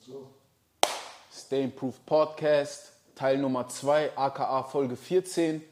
So. Stay Improved Podcast, Teil Nummer 2, aka Folge 14.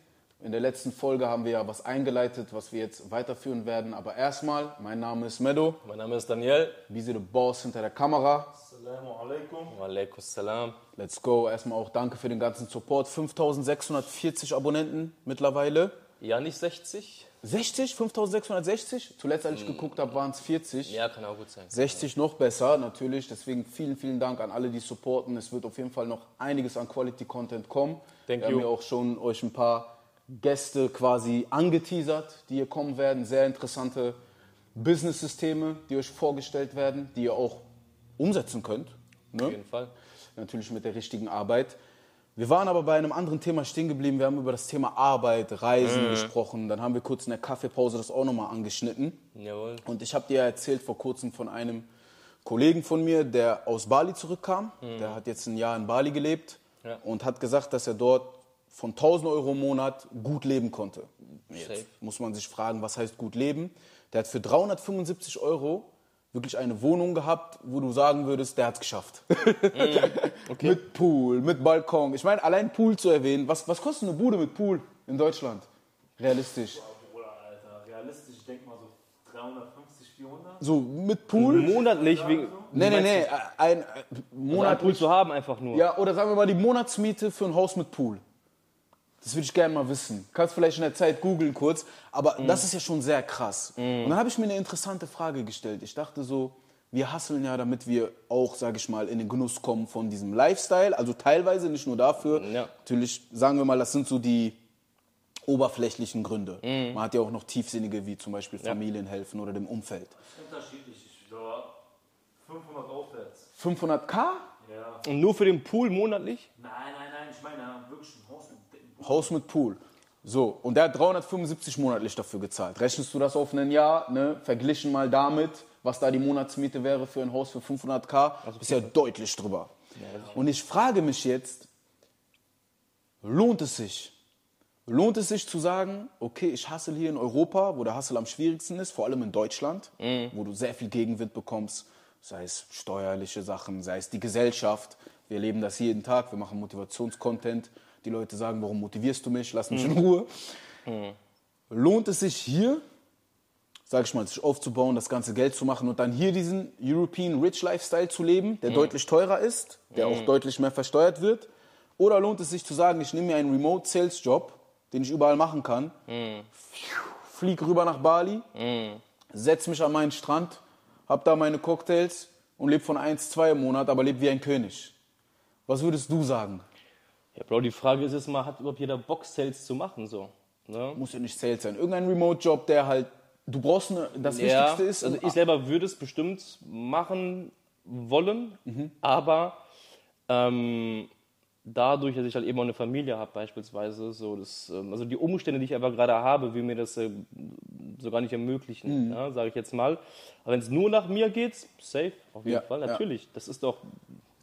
In der letzten Folge haben wir ja was eingeleitet, was wir jetzt weiterführen werden. Aber erstmal, mein Name ist Medo, Mein Name ist Daniel. Bisi the Boss hinter der Kamera. Assalamu alaikum. Walaikum salam. Let's go. Erstmal auch danke für den ganzen Support. 5640 Abonnenten mittlerweile. Ja, nicht 60? 60? 5660? Zuletzt, als ich geguckt habe, waren es 40. Ja, kann auch gut sein. 60 noch besser, natürlich. Deswegen vielen, vielen Dank an alle, die supporten. Es wird auf jeden Fall noch einiges an Quality-Content kommen. Thank Wir you. haben ja auch schon euch ein paar Gäste quasi angeteasert, die hier kommen werden. Sehr interessante Business-Systeme, die euch vorgestellt werden, die ihr auch umsetzen könnt. Ne? Auf jeden Fall. Natürlich mit der richtigen Arbeit. Wir waren aber bei einem anderen Thema stehen geblieben. Wir haben über das Thema Arbeit, Reisen gesprochen. Dann haben wir kurz in der Kaffeepause das auch nochmal angeschnitten. Jawohl. Und ich habe dir erzählt vor kurzem von einem Kollegen von mir, der aus Bali zurückkam. Der hat jetzt ein Jahr in Bali gelebt Ja. und hat gesagt, dass er dort von 1000 Euro im Monat gut leben konnte. Jetzt Safe. muss man sich fragen, was heißt gut leben? Der hat für 375 Euro wirklich eine Wohnung gehabt, wo du sagen würdest, der hat es geschafft. mit Pool, mit Balkon. Ich meine, allein Pool zu erwähnen, was, was kostet eine Bude mit Pool in Deutschland? Realistisch. Bruder, Alter. Realistisch, ich denke mal so 350, 400. So mit Pool? Monatlich wegen. Nee, nee, nee, ein äh, Monat Monat. Pool zu haben, einfach nur. Ja, oder sagen wir mal die Monatsmiete für ein Haus mit Pool. Das würde ich gerne mal wissen. Kannst vielleicht in der Zeit googeln kurz. Aber das ist ja schon sehr krass. Und dann habe ich mir eine interessante Frage gestellt. Ich dachte so, wir hasseln ja, damit wir auch, sage ich mal, in den Genuss kommen von diesem Lifestyle. Also teilweise, nicht nur dafür. Ja. Natürlich, sagen wir mal, das sind so die oberflächlichen Gründe. Man hat ja auch noch tiefsinnige, wie zum Beispiel Familien helfen oder dem Umfeld. Unterschiedlich. Ich glaube, 500 aufwärts. 500k? Ja. Und nur für den Pool monatlich? Nein, nein, nein. Ich meine wirklich ein Haus mit dicken Haus mit Pool. So, und der hat 375 monatlich dafür gezahlt. Rechnest du das auf ein Jahr, ne? verglichen mal damit, was da die Monatsmiete wäre für ein Haus für 500k, ist ja deutlich drüber. Und ich frage mich jetzt, lohnt es sich? Lohnt es sich zu sagen, okay, ich hassel hier in Europa, wo der Hassel am schwierigsten ist, vor allem in Deutschland, wo du sehr viel Gegenwind bekommst, sei es steuerliche Sachen, sei es die Gesellschaft. Wir erleben das jeden Tag, wir machen Motivationscontent. Die Leute sagen, warum motivierst du mich? Lass mich in Ruhe. Lohnt es sich hier, sag ich mal, sich aufzubauen, das ganze Geld zu machen und dann hier diesen European Rich Lifestyle zu leben, der deutlich teurer ist, der auch deutlich mehr versteuert wird? Oder lohnt es sich zu sagen, ich nehme mir einen Remote Sales Job, den ich überall machen kann, flieg rüber nach Bali, setz mich an meinen Strand, hab da meine Cocktails und lebe von 1, 2 im Monat, aber lebe wie ein König. Was würdest du sagen? Ja, Bro, die Frage ist jetzt mal, hat überhaupt jeder Bock, Sales zu machen? So? Ne? Muss ja nicht Sales sein. Irgendein Remote-Job, der halt, du brauchst eine, das Wichtigste ist, also ich selber würde es bestimmt machen wollen, aber ähm, dadurch, dass ich halt eben auch eine Familie habe beispielsweise, so das, ähm, also die Umstände, die ich einfach gerade habe, will mir das äh, so gar nicht ermöglichen, ja, sage ich jetzt mal. Aber wenn es nur nach mir geht, safe, auf jeden Ja, Fall, ja. natürlich. Das ist doch,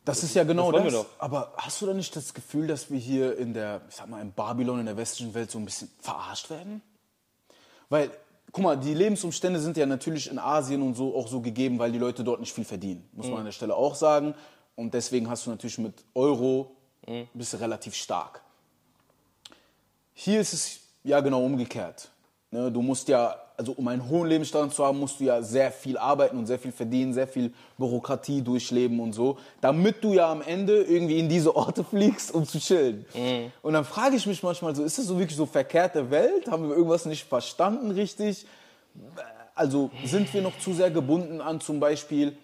Das ist ja genau das. doch. Aber hast du da nicht das Gefühl, dass wir hier in der, ich sag mal, in Babylon, in der westlichen Welt so ein bisschen verarscht werden? Weil, guck mal, die Lebensumstände sind ja natürlich in Asien und so auch so gegeben, weil die Leute dort nicht viel verdienen. Muss Mhm. man an der Stelle auch sagen. Und deswegen hast du natürlich mit Euro Mhm. bist du relativ stark. Hier ist es ja genau umgekehrt. Ne, du musst ja, also um einen hohen Lebensstandard zu haben, musst du ja sehr viel arbeiten und sehr viel verdienen, sehr viel Bürokratie durchleben und so, damit du ja am Ende irgendwie in diese Orte fliegst, um zu chillen. Und dann frage ich mich manchmal so, ist das so wirklich so verkehrte Welt? Haben wir irgendwas nicht verstanden richtig? Also sind wir noch zu sehr gebunden an zum Beispiel,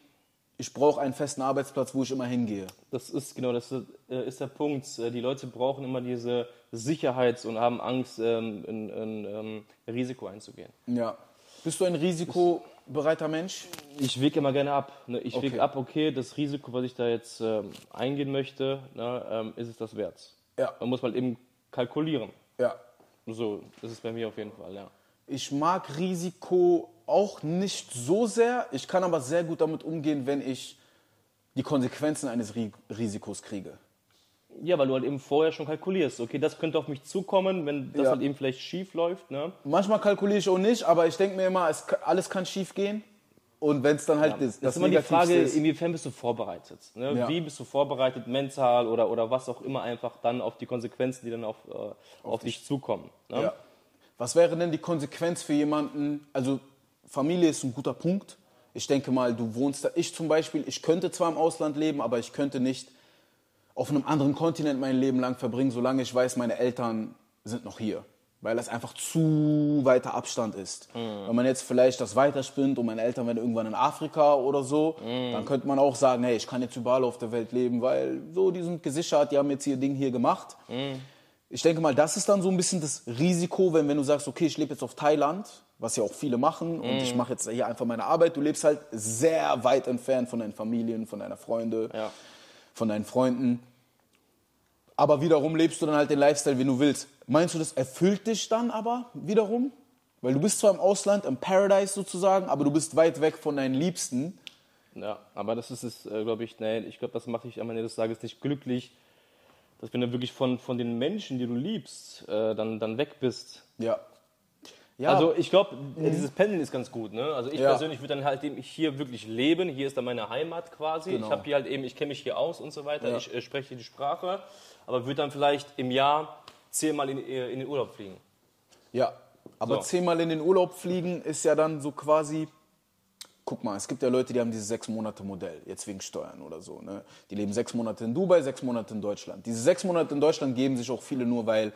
ich brauche einen festen Arbeitsplatz, wo ich immer hingehe. das ist genau, das ist, äh, ist der Punkt. Äh, Die Leute brauchen immer diese Sicherheit und haben Angst, ähm, in, in ähm, Risiko einzugehen. Ja. Bist du ein risikobereiter Mensch? Ich wege immer gerne ab. Ne? Ich Okay. wege ab, okay, das Risiko, was ich da jetzt ähm, eingehen möchte, ne, ist es das wert? Ja. Man muss mal eben kalkulieren. Ja. So ist es bei mir auf jeden Fall, ja. Ich mag Risiko auch nicht so sehr. Ich kann aber sehr gut damit umgehen, wenn ich die Konsequenzen eines Ri Risikos kriege. Ja, weil du halt eben vorher schon kalkulierst. Okay, das könnte auf mich zukommen, wenn das Ja. halt eben vielleicht schief läuft. Ne? Manchmal kalkuliere ich auch nicht, aber ich denke mir immer, es, alles kann schief gehen. Und wenn es dann halt das, das ist immer die Frage, ist, inwiefern bist du vorbereitet? Ne? Ja. Wie bist du vorbereitet, mental oder, oder was auch immer, einfach dann auf die Konsequenzen, die dann auf, äh, auf, auf dich zukommen? Ne? Ja. Was wäre denn die Konsequenz für jemanden? Also Familie ist ein guter Punkt. Ich denke mal, du wohnst da. Ich zum Beispiel, ich könnte zwar im Ausland leben, aber ich könnte nicht auf einem anderen Kontinent mein Leben lang verbringen, solange ich weiß, meine Eltern sind noch hier weil das einfach zu weiter Abstand ist. Mhm. Wenn man jetzt vielleicht das weiterspinnt und meine Eltern werden irgendwann in Afrika oder so, mhm. dann könnte man auch sagen, hey, ich kann jetzt überall auf der Welt leben, weil so, die sind gesichert, die haben jetzt ihr Ding hier gemacht. Mhm. Ich denke mal, das ist dann so ein bisschen das Risiko, wenn, wenn du sagst, okay, ich lebe jetzt auf Thailand, was ja auch viele machen, und ich mache jetzt hier einfach meine Arbeit. Du lebst halt sehr weit entfernt von deinen Familien, von deiner Freunde, ja. von deinen Freunden. Aber wiederum lebst du dann halt den Lifestyle, wie du willst. Meinst du, das erfüllt dich dann aber wiederum? Weil du bist zwar im Ausland, im Paradise sozusagen, aber du bist weit weg von deinen Liebsten. Ja, aber das ist es, äh, glaube ich, nee, ich glaube, das macht dich am Ende des Tages nicht glücklich, dass wenn du wirklich von, von den Menschen, die du liebst, äh, dann, dann weg bist. Ja. ja. Also ich glaube, mhm. dieses Pendeln ist ganz gut. Ne? Also ich ja. persönlich würde dann halt eben hier wirklich leben. Hier ist dann meine Heimat quasi. Genau. Ich habe hier halt eben, ich kenne mich hier aus und so weiter. Ja. Ich äh, spreche die Sprache, aber würde dann vielleicht im Jahr zehnmal in, äh, in den Urlaub fliegen. Ja, aber so. zehnmal in den Urlaub fliegen ist ja dann so quasi, guck mal, es gibt ja Leute, die haben dieses sechs Monate Modell, jetzt wegen Steuern oder so. Ne? Die leben sechs Monate in Dubai, sechs Monate in Deutschland. Diese sechs Monate in Deutschland geben sich auch viele nur, weil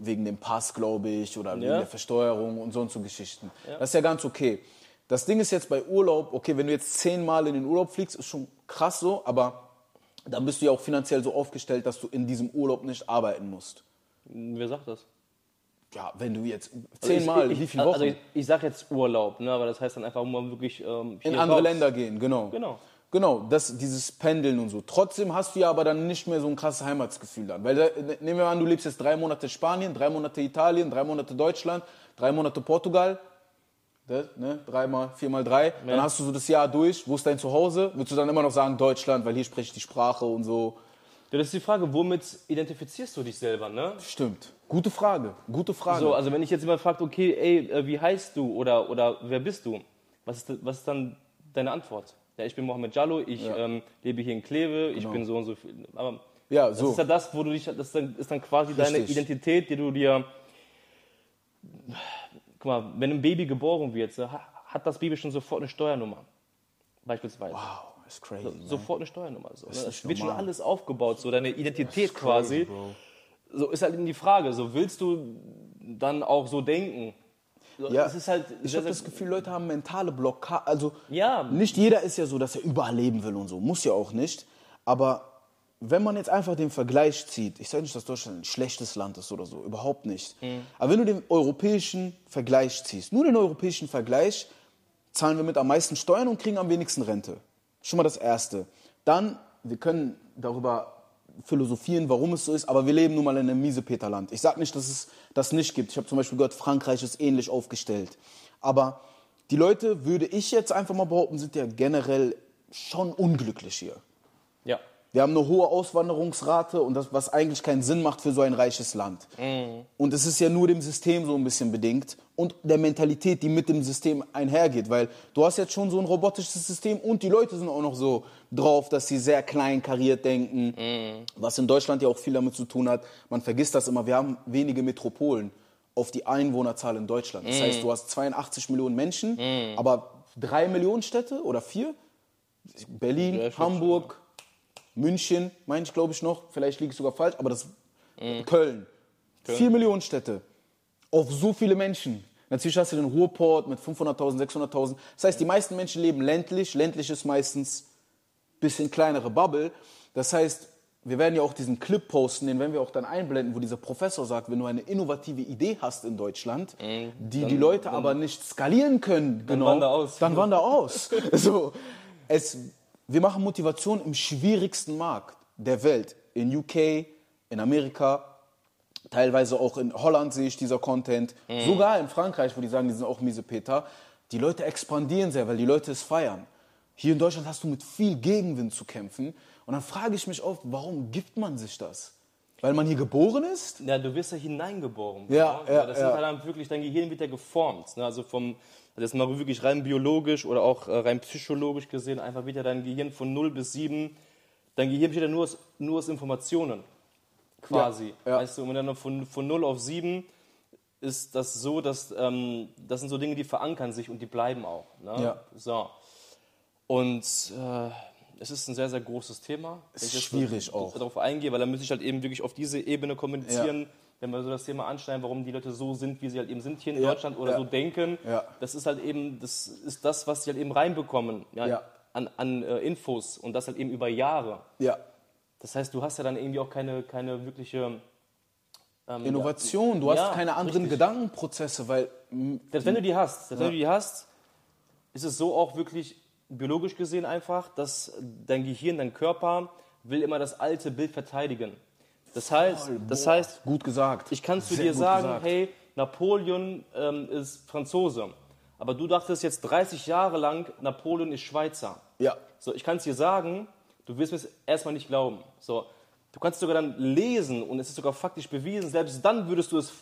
wegen dem Pass, glaube ich, oder wegen ja. der Versteuerung und so und so Geschichten. Ja. Das ist ja ganz okay. Das Ding ist jetzt bei Urlaub, okay, wenn du jetzt zehnmal in den Urlaub fliegst, ist schon krass so, aber dann bist du ja auch finanziell so aufgestellt, dass du in diesem Urlaub nicht arbeiten musst. Wer sagt das? Ja, wenn du jetzt zehnmal, also wie viele Wochen? Also ich, ich sage jetzt Urlaub, ne, aber das heißt dann einfach, mal wirklich ähm, in andere raus. Länder gehen, genau. Genau. Genau, das, dieses Pendeln und so. Trotzdem hast du ja aber dann nicht mehr so ein krasses Heimatsgefühl dann. Weil ne, nehmen wir an, du lebst jetzt drei Monate Spanien, drei Monate Italien, drei Monate Deutschland, drei Monate Portugal. Das, ne, dreimal, viermal drei. Dann hast du so das Jahr durch. Wo ist dein Zuhause? Würdest du dann immer noch sagen Deutschland, weil hier spreche ich die Sprache und so. Ja, das ist die Frage, womit identifizierst du dich selber, ne? Stimmt. Gute Frage, gute Frage. So, also wenn ich jetzt jemand fragt, okay, ey, äh, wie heißt du oder, oder wer bist du? Was ist, was ist dann deine Antwort? Ja, ich bin Mohamed Jallo, ich ja. ähm, lebe hier in Kleve, genau. ich bin so und so viel. Aber ja, so. das ist ja das, wo du dich, das ist dann quasi Richtig. deine Identität, die du dir. Guck mal, wenn ein Baby geboren wird, hat das Baby schon sofort eine Steuernummer. Beispielsweise. Wow ist crazy. So, sofort eine Steuernummer. So, das, ne? das wird schon alles aufgebaut, so deine Identität quasi. Crazy, so ist halt eben die Frage, so willst du dann auch so denken? So, ja, halt ich habe das Gefühl, Leute haben mentale Blockade. Also ja. nicht jeder ist ja so, dass er überall leben will und so. Muss ja auch nicht. Aber wenn man jetzt einfach den Vergleich zieht, ich sage nicht, dass Deutschland ein schlechtes Land ist oder so, überhaupt nicht. Mhm. Aber wenn du den europäischen Vergleich ziehst, nur den europäischen Vergleich, zahlen wir mit am meisten Steuern und kriegen am wenigsten Rente. Schon mal das Erste. Dann, wir können darüber philosophieren, warum es so ist, aber wir leben nun mal in einem Miesepeterland. Ich sage nicht, dass es das nicht gibt. Ich habe zum Beispiel gehört, Frankreich ist ähnlich aufgestellt. Aber die Leute, würde ich jetzt einfach mal behaupten, sind ja generell schon unglücklich hier. Ja. Wir haben eine hohe Auswanderungsrate und das, was eigentlich keinen Sinn macht für so ein reiches Land. Mhm. Und es ist ja nur dem System so ein bisschen bedingt und der Mentalität, die mit dem System einhergeht. Weil du hast jetzt schon so ein robotisches System und die Leute sind auch noch so drauf, dass sie sehr klein kariert denken. Mhm. Was in Deutschland ja auch viel damit zu tun hat. Man vergisst das immer. Wir haben wenige Metropolen auf die Einwohnerzahl in Deutschland. Das mhm. heißt, du hast 82 Millionen Menschen, mhm. aber drei Millionen Städte oder vier? Berlin, Hamburg, München, meine ich, glaube ich noch, vielleicht liege ich sogar falsch, aber das mhm. Köln. Köln. Vier Millionen Städte auf so viele Menschen. Natürlich hast du den Ruhrport mit 500.000, 600.000. Das heißt, die meisten Menschen leben ländlich. Ländlich ist meistens ein bisschen kleinere Bubble. Das heißt, wir werden ja auch diesen Clip posten, den werden wir auch dann einblenden, wo dieser Professor sagt, wenn du eine innovative Idee hast in Deutschland, mhm. die dann, die Leute aber nicht skalieren können, dann genau, wander aus. Dann wander aus. so, es, wir machen Motivation im schwierigsten Markt der Welt. In UK, in Amerika, teilweise auch in Holland sehe ich dieser Content. Mhm. Sogar in Frankreich, wo die sagen, die sind auch miese Peter. Die Leute expandieren sehr, weil die Leute es feiern. Hier in Deutschland hast du mit viel Gegenwind zu kämpfen. Und dann frage ich mich oft, warum gibt man sich das? Weil man hier geboren ist? Ja, du wirst ja hineingeboren. Ja, ja, das ja. ist halt dann wirklich, dein Gehirn wird ja geformt. Ne? Also vom, Also jetzt mal wirklich rein biologisch oder auch äh, rein psychologisch gesehen, einfach wird ja dein Gehirn von 0 bis 7, dein Gehirn besteht ja nur aus, nur aus Informationen, quasi. Ja, ja. Weißt du, und dann von, von 0 auf 7 ist das so, dass ähm, das sind so Dinge, die verankern sich und die bleiben auch. Ne? Ja. So. Und äh, es ist ein sehr, sehr großes Thema. Es ist schwierig so- auch. Darauf eingehe, weil dann müsste ich halt eben wirklich auf diese Ebene kommunizieren, wenn wir so das Thema anschneiden, warum die Leute so sind, wie sie halt eben sind hier in Ja, Deutschland oder ja. so denken. Ja. Das ist halt eben, das ist das, was sie halt eben reinbekommen ja, Ja. an, an äh, Infos und das halt eben über Jahre. Ja. Das heißt, du hast ja dann irgendwie auch keine, keine wirkliche ähm, Innovation, du hast Ja, keine anderen richtig. Gedankenprozesse, weil Selbst wenn du die hast, selbst wenn du die hast, ist es so auch wirklich biologisch gesehen einfach, dass dein Gehirn, dein Körper will immer das alte Bild verteidigen. Das heißt, das heißt, gut gesagt. ich kann zu Sehr dir sagen, gesagt. hey, Napoleon ähm, ist Franzose, aber du dachtest jetzt 30 Jahre lang, Napoleon ist Schweizer. Ja. So, ich kann es dir sagen, du wirst mir es erstmal nicht glauben. So, du kannst es sogar dann lesen und es ist sogar faktisch bewiesen, selbst dann würdest du es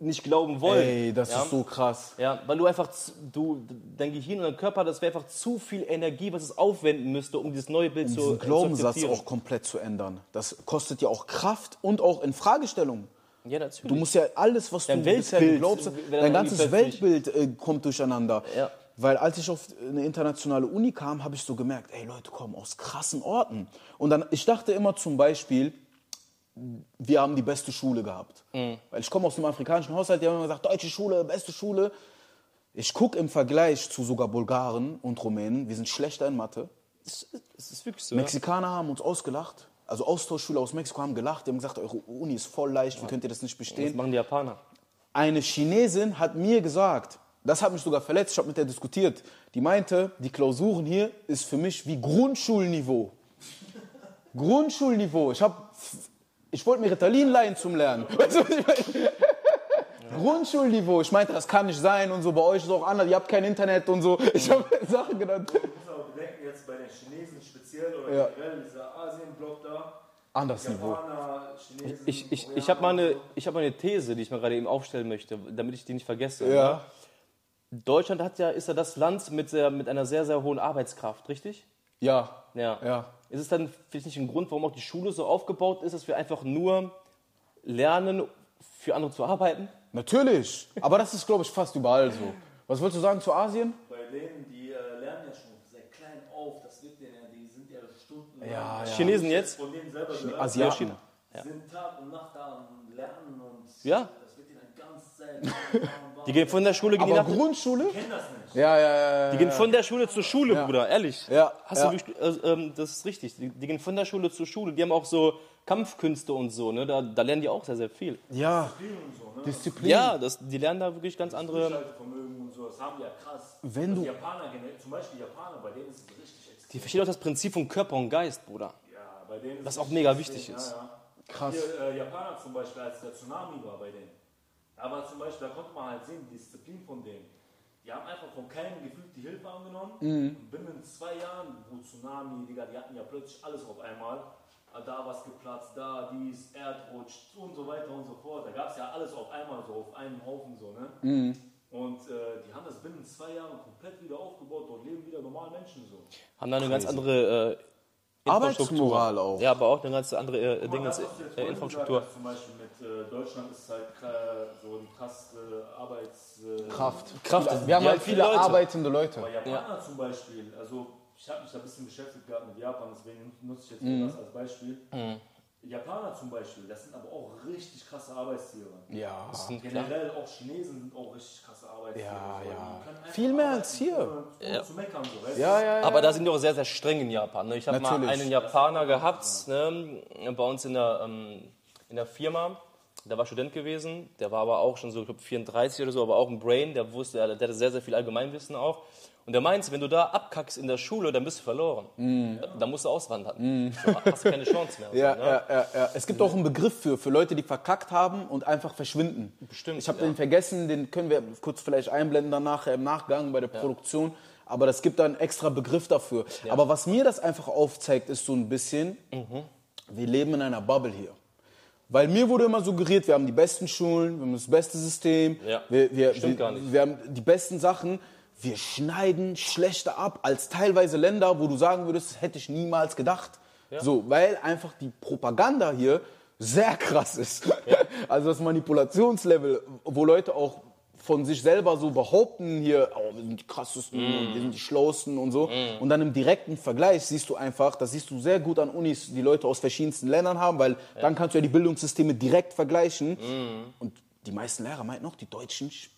nicht glauben wollen. Ey, das ja? ist so krass. Ja, weil du einfach, du, dein Gehirn und dein Körper, das wäre einfach zu viel Energie, was es aufwenden müsste, um dieses neue Bild zu, Diesen zu Glaubenssatz auch komplett zu ändern. Das kostet ja auch Kraft und auch in Fragestellung. Ja, natürlich. Du musst ja alles, was Dein du bisher Weltbild glaubst, wird dann dein ganzes Weltbild äh, kommt durcheinander. Ja. Weil als ich auf eine internationale Uni kam, habe ich so gemerkt, ey, Leute kommen aus krassen Orten. Und dann, ich dachte immer zum Beispiel, wir haben die beste Schule gehabt. Mhm. Weil ich komme aus einem afrikanischen Haushalt, die haben immer gesagt, deutsche Schule, beste Schule. Ich gucke im Vergleich zu sogar Bulgaren und Rumänen, wir sind schlechter in Mathe. Das ist, das ist wirklich so. ja. Mexikaner haben uns ausgelacht. Also Austauschschüler aus Mexiko haben gelacht. Die haben gesagt, eure Uni ist voll leicht, wie könnt ihr das nicht Das bestehen? machen die Japaner. Eine Chinesin hat mir gesagt, das hat mich sogar verletzt, ich habe mit der diskutiert. Die meinte, die Klausuren hier ist für mich wie Grundschulniveau. Grundschulniveau. Ich habe ich wollte mir Ritalin leihen zum Lernen. Weißt du, was ich meine? Grundschulniveau. Ich meinte, das kann nicht sein und so. Bei euch ist auch anders. Ihr habt kein Internet und so. Ich habe Sachen genannt. Ich muss aber bedenken, jetzt bei den Chinesen speziell oder Ja. generell dieser Asienblock da, Anderes Niveau. Japaner, Chinesen, Ich, ich, ich habe mal, eine- ich hab mal eine These, die ich mir gerade eben aufstellen möchte, damit ich die nicht vergesse. Ja. Deutschland hat ja, ist ja das Land mit, der, mit einer sehr, sehr hohen Arbeitskraft, richtig? Ja. Ja. Ja. Ist es dann vielleicht nicht ein Grund, warum auch die Schule so aufgebaut ist, dass wir einfach nur lernen, für andere zu arbeiten? Natürlich. Aber das ist, glaube ich, fast überall so. Was wolltest du sagen zu Asien? Bei denen, die äh, lernen ja schon seit klein auf, das wird denen ja, die sind ja Stunden. Ja, ja. Chinesen jetzt? Von denen selber gehört. Asiaten. Sind Tag und Nacht da am Lernen und Ja. Die gehen von der Schule, gehen die Aber nach, Grundschule? kennen das nicht. Ja, ja, ja. die gehen von der Schule zur Schule, Bruder, ehrlich. Ja, Hast ja. du wirklich, äh, das ist richtig. Die, die gehen von der Schule zur Schule. Die haben auch so Kampfkünste und so, ne? Da, da lernen die auch sehr, sehr viel. Ja. Disziplin. Ja, das, die lernen da wirklich ganz andere. Durchhaltevermögen und so, das haben die ja krass. Wenn Also du- Japaner, zum Beispiel Japaner, bei denen ist es richtig extrem. Die verstehen auch das Prinzip von Körper und Geist, Bruder. Ja, bei denen Was ist auch es mega wichtig ist. Ja, ja. Krass. Hier, äh, Japaner zum Beispiel, als der Tsunami war bei denen. Aber zum Beispiel, da konnte man halt sehen, die Disziplin von denen. Die haben einfach von keinem gefühlt die Hilfe angenommen. Mhm. Und binnen zwei Jahren, wo Tsunami, Digga, die hatten ja plötzlich alles auf einmal. Ah, Da was geplatzt, da dies, Erdrutsch und so weiter und so fort. Da gab es ja alles auf einmal so, auf einem Haufen so, ne? Mhm. Und äh, die haben das binnen zwei Jahren komplett wieder aufgebaut. Dort leben wieder normale Menschen so. Haben da eine ganz andere äh. Arbeitsmoral auch. Ja, aber auch eine ganz andere äh, Guck du jetzt äh, Infrastruktur. gesagt Zum Beispiel mit äh, Deutschland ist halt äh, so eine krasse Arbeits... Äh, Kraft. Kraft. Wir haben Ja, halt viele viele Leute. arbeitende Leute. Aber Japaner zum Beispiel, also ich habe mich da ein bisschen beschäftigt gehabt mit Japan, deswegen nutze ich jetzt mal das als Beispiel. Mhm. Japaner zum Beispiel, das sind aber auch richtig krasse Arbeitstiere. Ja. Generell auch Chinesen sind auch richtig krasse Arbeitstiere. Ja, So, ja. Viel mehr als hier. Ohne zu meckern, so, weißt Ja, ja, ja. Aber da sind die auch sehr, sehr streng in Japan. Ne? Ich habe mal einen Japaner gehabt ne? bei uns in der, ähm, in der Firma. Der war Student gewesen, der war aber auch schon so, ich glaube 34 oder so, aber auch ein Brain, der wusste, der hatte sehr, sehr viel Allgemeinwissen auch. Und der meinte, wenn du da abkackst in der Schule, dann bist du verloren. Ja, Dann musst du auswandern. So, hast du keine Chance mehr. Mm. Ja, so, ne? ja, ja, ja. Es gibt auch einen Begriff für, für Leute, die verkackt haben und einfach verschwinden. Bestimmt, Ich habe ja. den vergessen, den können wir kurz vielleicht einblenden danach im Nachgang bei der Produktion. Aber es gibt da einen extra Begriff dafür. Aber was mir das einfach aufzeigt, ist so ein bisschen, Mhm. wir leben in einer Bubble hier. Weil mir wurde immer suggeriert, wir haben die besten Schulen, wir haben das beste System, Ja, wir, wir, stimmt wir, gar nicht. wir haben die besten Sachen. wir schneiden schlechter ab als teilweise Länder, wo du sagen würdest, hätte ich niemals gedacht. So, weil einfach die Propaganda hier sehr krass ist. Also das Manipulationslevel, wo Leute auch von sich selber so behaupten, hier, oh, wir sind die krassesten und wir sind die schlauesten und so. Und dann im direkten Vergleich siehst du einfach, das siehst du sehr gut an Unis, die Leute aus verschiedensten Ländern haben, weil dann kannst du ja die Bildungssysteme direkt vergleichen. Und die meisten Lehrer meinten noch, die Deutschen, sch-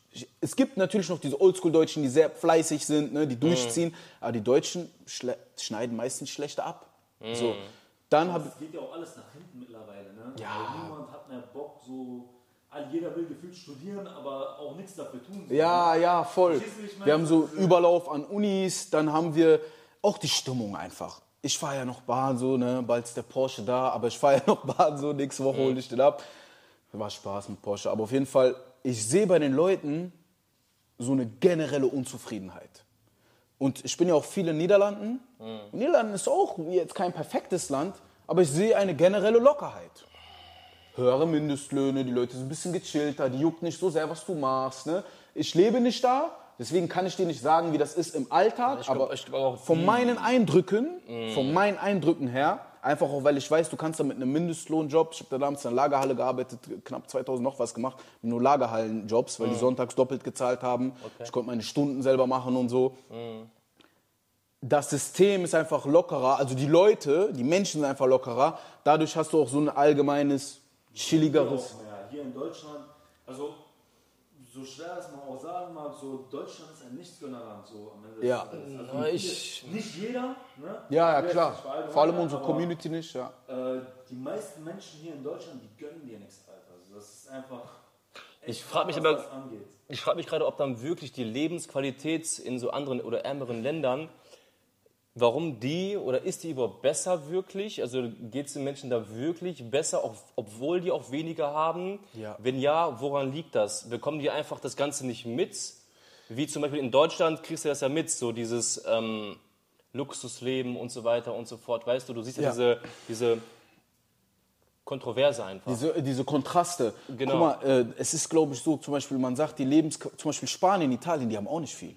es gibt natürlich noch diese Oldschool-Deutschen, die sehr fleißig sind, ne, die durchziehen, aber die Deutschen schle- schneiden meistens schlechter ab. So. Dann Es geht ja auch alles nach hinten mittlerweile. Ne? Ja. Weil niemand hat mehr Bock, so. Jeder will gefühlt studieren, aber auch nichts dafür tun. Ja, ja, voll. Wir haben so Überlauf an Unis, dann haben wir auch die Stimmung einfach. Ich fahre ja noch Bahn so, ne, bald ist der Porsche da, aber ich fahre ja noch Bahn so, nächste Woche hole ich den ab. War Spaß mit Porsche, aber auf jeden Fall, ich sehe bei den Leuten so eine generelle Unzufriedenheit. Und ich bin ja auch viel in Niederlanden. Und Niederlanden ist auch jetzt kein perfektes Land, aber ich sehe eine generelle Lockerheit höhere Mindestlöhne, die Leute sind ein bisschen gechillter, die juckt nicht so sehr, was du machst. Ne? Ich lebe nicht da, deswegen kann ich dir nicht sagen, wie das ist im Alltag, glaub- aber glaub von meinen Eindrücken, von meinen Eindrücken her, einfach auch, weil ich weiß, du kannst da mit einem Mindestlohnjob, ich habe da damals in einer Lagerhalle gearbeitet, knapp 2000 noch was gemacht, nur Lagerhallenjobs, weil die sonntags doppelt gezahlt haben. Ich konnte meine Stunden selber machen und so das System ist einfach lockerer, also die Leute, die Menschen sind einfach lockerer. Dadurch hast du auch so ein allgemeines, chilligeres. Auch. Hier in Deutschland, also so schwer es man auch sagen mag, so Deutschland ist ein Nichtsgönnerland so am Ende. des Ja. Also ich- hier, nicht jeder, ne? Ja, ja, klar. Vor allem unsere aber, Community nicht, ja. Äh, die meisten Menschen hier in Deutschland, die gönnen dir nichts, Alter. Also das ist einfach. Ich frag mich aber-. Ich frage mich gerade, ob dann wirklich die Lebensqualität in so anderen oder ärmeren Ländern, warum die oder ist die überhaupt besser wirklich? Also geht es den Menschen da wirklich besser, auch, obwohl die auch weniger haben? Ja. Wenn ja, woran liegt das? Bekommen die einfach das Ganze nicht mit? Wie zum Beispiel in Deutschland kriegst du das ja mit, so dieses ähm, Luxusleben und so weiter und so fort. Weißt du, du siehst ja, Ja. diese, diese Kontroverse einfach. Diese, diese Kontraste. Genau. Guck mal, äh, es ist, glaube ich, so, zum Beispiel, man sagt, die Lebens... Zum Beispiel Spanien, Italien, die haben auch nicht viel.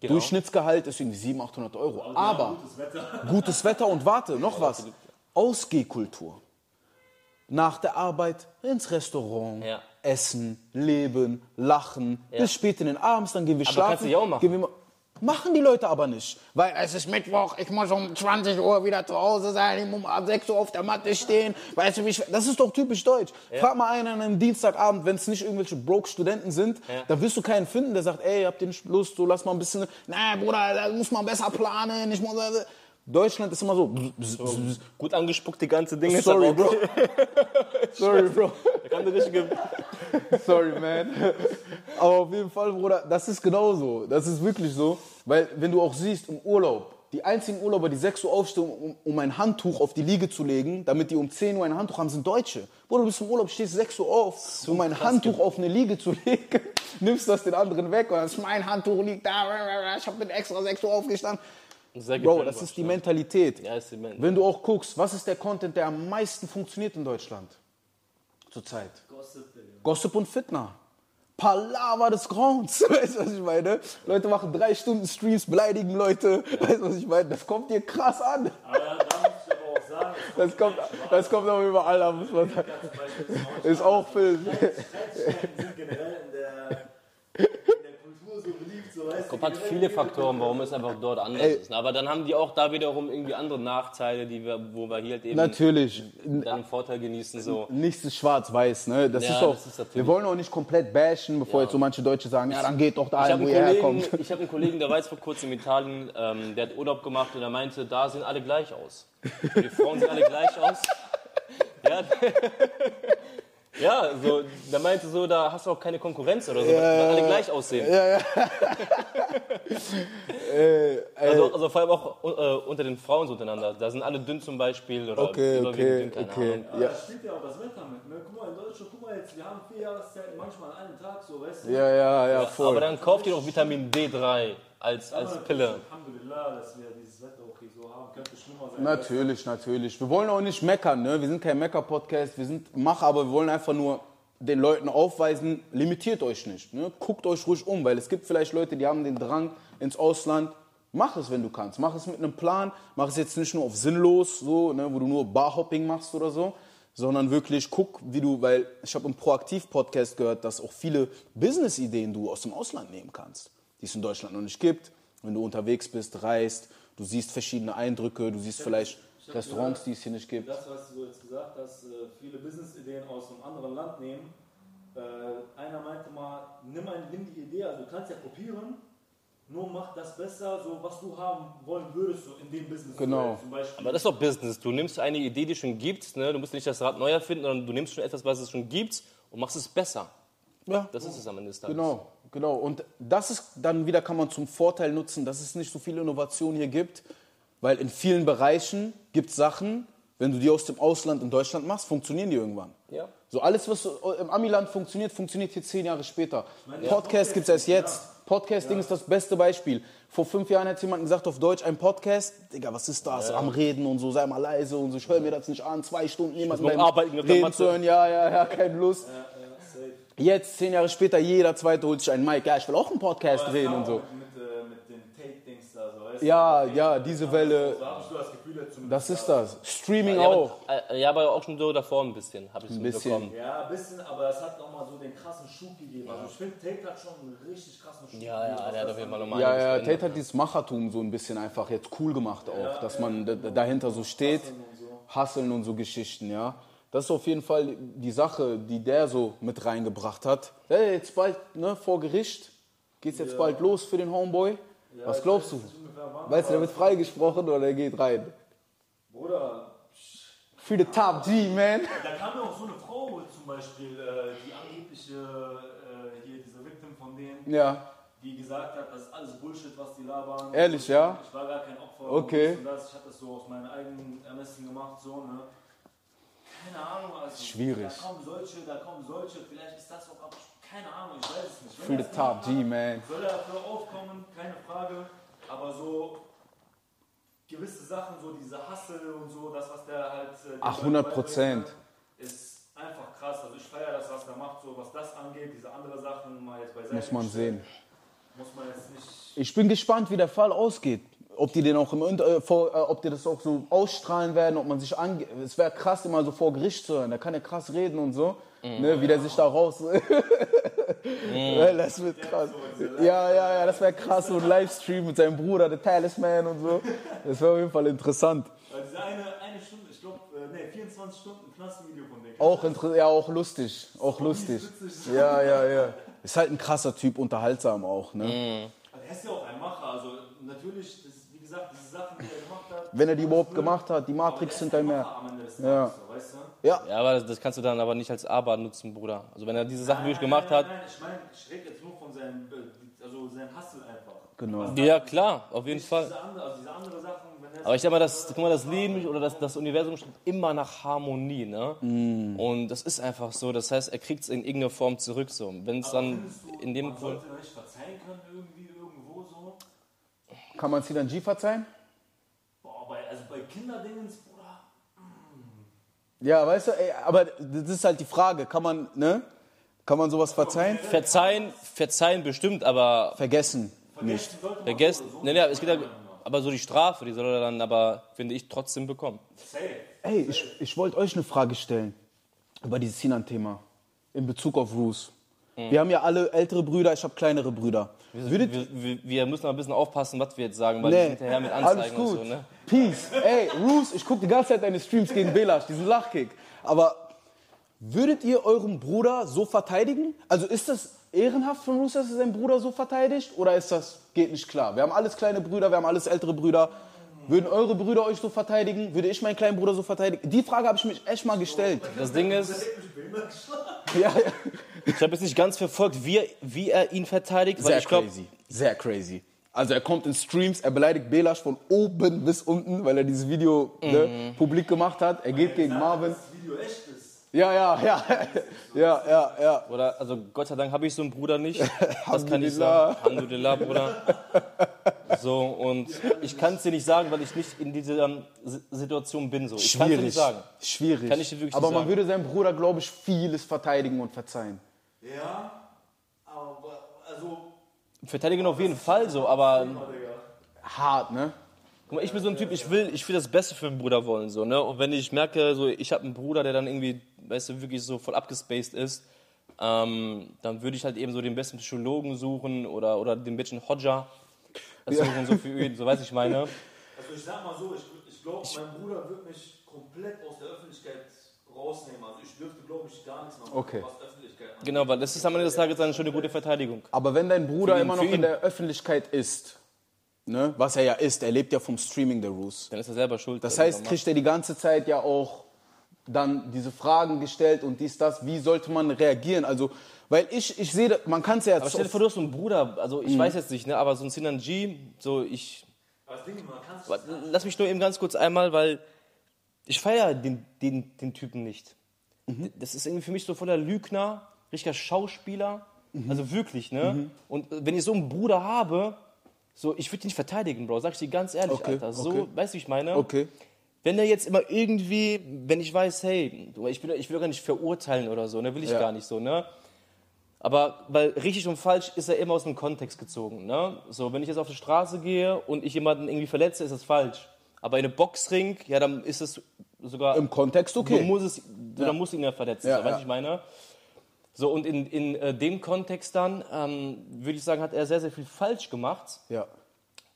Genau. Durchschnittsgehalt ist irgendwie 700, 800 Euro. Aber Gutes Wetter. gutes Wetter und warte, noch was. Ausgehkultur. Nach der Arbeit ins Restaurant, Ja. essen, leben, lachen, bis spät in den Abends, dann gehen wir Aber schlafen. kannst du ja auch machen. Machen die Leute aber nicht. Weil es ist Mittwoch, ich muss um 20 Uhr wieder zu Hause sein, ich muss um 6 Uhr auf der Matte stehen. Weißt du, wie ich, das ist doch typisch deutsch. Frag mal einen an einem Dienstagabend, wenn es nicht irgendwelche Broke-Studenten sind, Ja. da wirst du keinen finden, der sagt, ey, habt ihr nicht Lust, so lass mal ein bisschen, na Bruder, da muss man besser planen, ich muss... Deutschland ist immer so. bzz. Gut angespuckt, die ganze Dinge. Sorry, Bro. Sorry, Bro. Da kann der richtige Sorry, man. Aber auf jeden Fall, Bruder, das ist genauso. Das ist wirklich so. Weil, wenn du auch siehst, im Urlaub, die einzigen Urlauber, die 6 Uhr aufstehen, um, um ein Handtuch auf die Liege zu legen, damit die um 10 Uhr ein Handtuch haben, sind Deutsche. Bruder, du bist im Urlaub, stehst 6 Uhr auf, um ein Handtuch auf eine Liege zu legen, nimmst das den anderen weg und dann ist mein Handtuch liegt da, ich hab mit extra 6 Uhr aufgestanden. Bro, das ist die. Mentalität. Ja, ist die Men- Wenn du auch guckst, was ist der Content, der am meisten funktioniert in Deutschland zurzeit? Gossip, und Fitner. Palaver des Grauens. Weißt du, was ich meine? Leute machen drei Stunden Streams, beleidigen Leute. Weißt du, was ich meine? Das kommt dir krass an. Aber da muss ich aber auch sagen, Das kommt, das kommt aber überall an, muss man sagen. Ist auch Film. Sind generell in der Kultur so beliebt, so weißt du. hat viele Faktoren, warum es einfach dort anders Ey. ist. Aber dann haben die auch da wiederum irgendwie andere Nachteile, die wir, wo wir hier halt eben Natürlich. dann einen Vorteil genießen. So. Nichts ist schwarz-weiß, ne? Das Ja, ist auch, das ist natürlich- wir wollen auch nicht komplett bashen, bevor jetzt so manche Deutsche sagen, ja, dann geht doch habe wo ihr herkommt. ich hab einen Kollegen, der war jetzt vor kurzem in Italien, ähm, der hat Urlaub gemacht und er meinte, da sehen alle gleich aus. Die Frauen sehen alle gleich aus. Ja, ja so, der meinte so, da hast du auch keine Konkurrenz oder so, weil alle gleich aussehen. Also, also vor allem auch äh, unter den Frauen so untereinander. Da sind alle dünn zum Beispiel oder Okay, okay, dünn, keine okay. Ahnung. Aber Ja. da spielt ja auch das Wetter mit. Ne? Guck mal, in Deutschland, guck mal jetzt, wir haben vier Jahreszeiten, manchmal an einem Tag, so, weißt du? Ja, ja, ja, Aber voll. dann kauft ihr doch Vitamin D3 als, als Pille. Alhamdulillah, dass wir dieses Wetter auch hier so haben. Könnte schlimmer sein. Natürlich, natürlich. Wir wollen auch nicht meckern, ne? Wir sind kein Mecker-Podcast, wir sind Macher, aber wir wollen einfach nur den Leuten aufweisen, limitiert euch nicht. Ne? Guckt euch ruhig um, weil es gibt vielleicht Leute, die haben den Drang, ins Ausland, mach es, wenn du kannst. Mach es mit einem Plan. Mach es jetzt nicht nur auf sinnlos, so, ne, wo du nur Barhopping machst oder so, sondern wirklich guck, wie du, weil ich habe im Proaktiv-Podcast gehört, dass auch viele Business-Ideen du aus dem Ausland nehmen kannst, die es in Deutschland noch nicht gibt. Wenn du unterwegs bist, reist, du siehst verschiedene Eindrücke, du siehst vielleicht Restaurants, gehört, die es hier nicht gibt. Das, was du jetzt gesagt hast, äh, viele Business-Ideen aus einem anderen Land nehmen. Äh, einer meinte mal, nimm, ein, nimm die Idee, also du kannst ja kopieren, nur mach das besser, so was du haben wollen würdest, so in dem Business. Genau. Zum Beispiel. Aber das ist doch Business. Du nimmst eine Idee, die es schon gibt. Ne? Du musst nicht das Rad neu erfinden, sondern du nimmst schon etwas, was es schon gibt und machst es besser. Ja, Das ist es am Ende des Tages. Genau, genau. Und das ist dann wieder, kann man zum Vorteil nutzen, dass es nicht so viel Innovation hier gibt, weil in vielen Bereichen gibt es Sachen, wenn du die aus dem Ausland in Deutschland machst, funktionieren die irgendwann. Ja. So alles, was im Amiland funktioniert, funktioniert hier zehn Jahre später. meine, Podcast Podcast gibt es erst ja. jetzt. Podcast-Ding ist das beste Beispiel. Vor fünf Jahren hat jemand gesagt auf Deutsch, ein Podcast, Digga, was ist das? Am Reden und so, sei mal leise und so, ich höre mir das nicht an, zwei Stunden jemand noch beim arbeiten Reden zu hören, ja, ja, ja, keine Lust. Ja, ja. Jetzt, zehn Jahre später, jeder Zweite holt sich einen Mic. Ja, ich will auch einen Podcast drehen und so. Mit, äh, mit den Take-Dings da, so, weißt du? Ja, Take- ja, diese Welle, So ich so das Gefühl, das ist das. Streaming Ja, auch. aber, äh, ja, aber auch schon so davor ein bisschen. Habe ich so Ein bisschen. bekommen. Ja, ein bisschen, aber es hat nochmal so den krassen Schub gegeben. Also ich finde, Take hat schon einen richtig krassen Schub Ja, gegeben. ja, der hat das auf jeden Fall nochmal Ja, ja. Tate hat dieses Machertum so ein bisschen einfach jetzt cool gemacht auch, dass man d- d- dahinter so steht, Hustlen und so. hasseln und so Geschichten, ja. Das ist auf jeden Fall die Sache, die der so mit reingebracht hat. Hey, jetzt bald, ne, vor Gericht, geht's jetzt bald los für den Homeboy? Was ich glaubst du? Weißt du, der wird freigesprochen oder der geht rein? Bruder, Für the top G, man. da kam ja auch so eine Frau zum Beispiel, äh, die angebliche, äh, hier diese Victim von denen, Ja. die gesagt hat, das ist alles Bullshit, was die labern. Ehrlich, ja? Ich war gar kein Opfer. Okay. Ich habe das so aus meinen eigenen Ermessen gemacht, so, ne? Keine Ahnung, also. Schwierig. Da kommen solche, da kommen solche, vielleicht ist das auch, aber keine Ahnung, ich weiß es nicht. Für er es top G, man. Soll er dafür aufkommen, keine Frage. Aber so gewisse Sachen, so diese Hassel und so, das, was der halt. äh, Ach, Leuten 100 beibringt, Prozent. Ist einfach krass. Also ich feiere das, was der macht, so was das angeht. Diese andere Sachen mal jetzt beiseite. Muss man sehen. Muss man jetzt nicht. Ich bin gespannt, wie der Fall ausgeht. Ob die den auch im äh, vor, äh, ob die das auch so ausstrahlen werden, ob man sich ange Es wäre krass, immer so vor Gericht zu hören. Da kann er krass reden und so. Ne, wie der sich da raus. Ja, das wird krass. Ja, ja, ja, das wäre krass. So ein Livestream mit seinem Bruder, der Talisman und so. Das wäre auf jeden Fall interessant. Weil diese eine, eine Stunde, ich glaube, äh, nee, 24 Stunden Knastvideo von dem. Auch inter ja, auch lustig. Auch lustig. Ja, ja, ja. Ist halt ein krasser Typ, unterhaltsam auch. Ne? Also er ist ja auch ein Macher. Also natürlich, das ist, wie gesagt, diese Sachen, die er gemacht hat. Wenn er die überhaupt gemacht hat, die Matrix ist hinter ein mir. Macher am Ende des Ja. Ja, Ja, aber das, das kannst du dann aber nicht als Aber nutzen, Bruder. Also wenn er diese Sachen wirklich Nein, gemacht nein, hat. Nein, nein, ich meine, ich rede jetzt nur von seinem, also seinem Hustle einfach. Genau. Was Ja, klar, auf jeden Diese Fall. andere, also diese andere Sachen, wenn er Aber ich denke mal, das, guck mal, das Leben oder das, das Universum strebt immer nach Harmonie, ne? Und das ist einfach so. Das heißt, er kriegt es in irgendeiner Form zurück, so. Wenn es dann du, in dem man Grund. sollte nicht verzeihen können irgendwie irgendwo so. kann man sie dann G verzeihen? Boah, bei, also bei Kinderdingens, Bruder. Ja, weißt du, ey, aber das ist halt die Frage, kann man, ne? Kann man sowas verzeihen? Verzeihen, verzeihen bestimmt, aber Vergessen nicht. Vergessen sollte man vergessen. so, so Nee, nee, es geht ja, nach. aber so die Strafe, die soll er dann aber, finde ich, trotzdem bekommen. Ey, ich, ich wollte euch eine Frage stellen über dieses Sinan-Thema in Bezug auf Roos. Wir haben ja alle ältere Brüder, ich habe kleinere Brüder. Würdet, Wir, wir, wir müssen mal ein bisschen aufpassen, was wir jetzt sagen, weil nee, die hinterher mit alles Anzeigen gut. und so, ne? Peace. Ey, Roos, ich gucke die ganze Zeit deine Streams gegen Belash, diesen Lachkick. Aber würdet ihr euren Bruder so verteidigen? Also ist das ehrenhaft von Roos, dass er seinen Bruder so verteidigt? Oder ist das, geht nicht klar? Wir haben alles kleine Brüder, wir haben alles ältere Brüder. Würden eure Brüder euch so verteidigen? Würde ich meinen kleinen Bruder so verteidigen? Die Frage habe ich mich echt mal gestellt. Das Ding ist, Ja, ja. Ich habe jetzt nicht ganz verfolgt, wie, er- wie er ihn verteidigt, weil Sehr ich glaube, crazy. Sehr crazy. Also er kommt in Streams, er beleidigt Belash von oben bis unten, weil er dieses Video ne, publik gemacht hat. Er geht gegen Marvin. Das Video echt ist. Ja, ja, ja. Ja, ja, ja. Oder, also Gott sei Dank habe ich so einen Bruder nicht. Das kann ich sagen. Alhamdulillah, Bruder. So, und ich kann es dir nicht sagen, weil ich nicht in dieser Si- Situation bin. So. Ich kann es dir Schwierig. nicht sagen. Schwierig. Kann ich dir wirklich Aber nicht man sagen. würde seinem Bruder, glaube ich, vieles verteidigen und verzeihen. Ja, aber also Verteidigen auf jeden Fall so, aber Hart, ne? Guck mal, ich bin so ein Typ, ich will, ich will das Beste für meinen Bruder wollen, so, ne? Und wenn ich merke, so, ich habe einen Bruder, der dann irgendwie, weißt du, wirklich so voll abgespaced ist, ähm, dann würde ich halt eben so den besten Psychologen suchen oder, oder den besten Hodja suchen, so für ihn, so weiß ich meine. Also ich sag mal so, ich, ich glaube, mein Bruder wird mich komplett aus der Öffentlichkeit rausnehmen. Also ich dürfte, glaube ich, gar nichts machen, Okay. was Öffentlichkeit angeht. Genau, weil das ist am Ende des Tages dann schon eine gute Verteidigung. Aber wenn dein Bruder ihn, immer noch in der Öffentlichkeit ist, ne? was er ja ist, er lebt ja vom Streaming der Roos. Dann ist er selber schuld. Das was heißt, kriegt er die ganze Zeit ja auch dann diese Fragen gestellt und dies, das. Wie sollte man reagieren? Also, weil ich, ich sehe, man kann es ja aber jetzt. stell dir vor, du hast so einen Bruder, also ich weiß jetzt nicht, ne, aber so ein Sinan G, so ich, Aber das Ding, man kann es Warte, Lass mich nur eben ganz kurz einmal, weil ich feiere den, den, den Typen nicht. Das ist irgendwie für mich so voller Lügner, richtiger Schauspieler. Also wirklich, ne? Und äh, wenn ich so einen Bruder habe, so, ich würde ihn nicht verteidigen, Bro, sag ich dir ganz ehrlich, Okay, Alter. So, okay. weißt du, wie ich meine? okay. Wenn der jetzt immer irgendwie, wenn ich weiß, hey, ich will, ich will gar nicht verurteilen oder so, ne? Will ich Ja. gar nicht so, ne? Aber weil richtig und falsch ist er immer aus dem Kontext gezogen, ne? So, wenn ich jetzt auf die Straße gehe und ich jemanden irgendwie verletze, ist das falsch. Aber in einem Boxring, ja, dann ist es sogar. Im Kontext Du okay. musst es, du, dann musst du ihn ja verletzen, Ja, so, weißt ja. du, ich meine? So, und in, in äh, dem Kontext dann, ähm, würde ich sagen, hat er sehr, sehr viel falsch gemacht, Ja,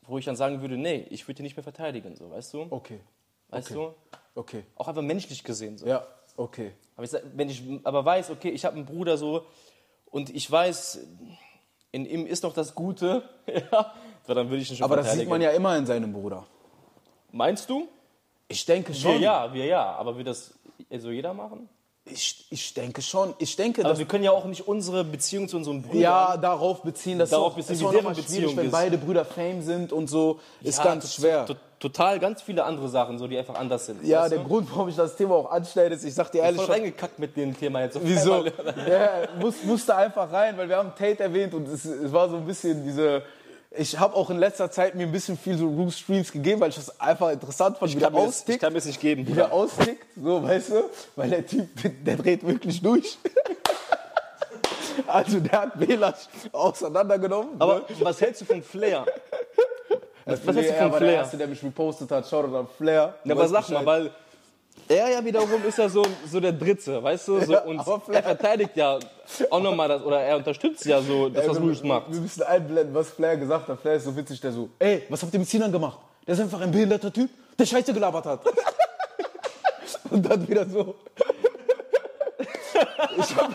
wo ich dann sagen würde, nee, ich würde ihn nicht mehr verteidigen, so, weißt du? okay. Weißt okay. du? Okay. Auch einfach menschlich gesehen, so. Ja, okay. Aber ich, wenn ich aber weiß, okay, ich habe einen Bruder so und ich weiß, in ihm ist noch das Gute, ja, so, dann würde ich ihn schon Aber das sieht man ja immer in seinem Bruder. Meinst du? Ich denke Wir schon. ja, wir ja. Aber wird das so jeder machen? Ich, ich denke schon. Ich denke, Aber dass wir können ja auch nicht unsere Beziehung zu unserem Bruder. ja, darauf beziehen, dass Darauf beziehen, ist wie auch deren Beziehung wenn ist. beide Brüder Fame sind und so, ist Ja, ganz schwer. to- Total, ganz viele andere Sachen, so, die einfach anders sind. ja, der du? Grund, warum ich das Thema auch anschneide, ist, ich sag dir ehrlich, Voll schon, reingekackt mit dem Thema jetzt. auf wieso? ja, muss, musste einfach rein, weil wir haben Tate erwähnt und es, es war so ein bisschen diese. Ich habe auch in letzter Zeit mir ein bisschen viel so Root Streams gegeben, weil ich das einfach interessant fand, wie Ich der das, ich austickt. kann mir das nicht geben. Wie der austickt, so, weißt du? Weil der Typ, der dreht wirklich durch. Also der hat Belasch auseinandergenommen. Aber ne? was hältst du von Flair? Was, was hältst du von war der Flair? Erste, der mich repostet hat. Shoutout an Flair. Ja, aber sag mal, weil er ja wiederum ist ja so, so der Dritte, weißt du? So, und er verteidigt ja auch nochmal das, oder er unterstützt ja so, das, was wir, Luis macht. wir müssen einblenden, was Flair gesagt hat. Flair ist so witzig, der so, ey, was habt ihr mit Sinan gemacht? Der ist einfach ein behinderter Typ, der Scheiße gelabert hat. Und dann wieder so. Ich hab,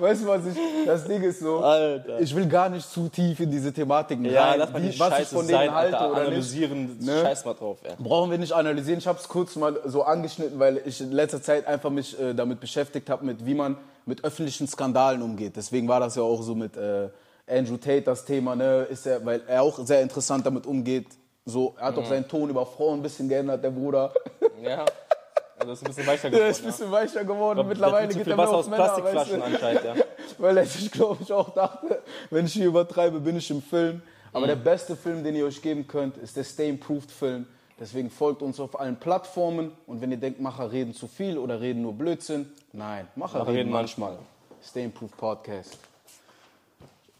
weißt du, was ich, das Ding ist so, Alter. ich will gar nicht zu tief in diese Thematiken Ja, rein, lass mal wie- die was ich von denen sein, halte Alter. oder nicht. Analysieren, Ne? scheiß mal drauf, ey. Brauchen wir nicht analysieren. Ich habe es kurz mal so angeschnitten, weil ich in letzter Zeit einfach mich äh, damit beschäftigt habe, mit wie man mit öffentlichen Skandalen umgeht. Deswegen war das ja auch so mit äh, Andrew Tate das Thema, ne? Ist er, weil er auch sehr interessant damit umgeht. So, er hat Mhm. auch seinen Ton über Frauen ein bisschen geändert, der Bruder. Ja. Also ist ein bisschen weicher geworden. ist ein bisschen weicher geworden. ja. Mittlerweile geht er mehr Wasser aus Männer, Plastikflaschen weißt du? anscheinend, ja. Weil er sich, glaube ich, auch dachte, wenn ich hier übertreibe, bin ich im Film. Aber Mhm. der beste Film, den ihr euch geben könnt, ist der Stay Improved Film. Deswegen folgt uns auf allen Plattformen. Und wenn ihr denkt, Macher reden zu viel oder reden nur Blödsinn, nein, Macher, Macher reden reden manchmal. Stay Improved Podcast.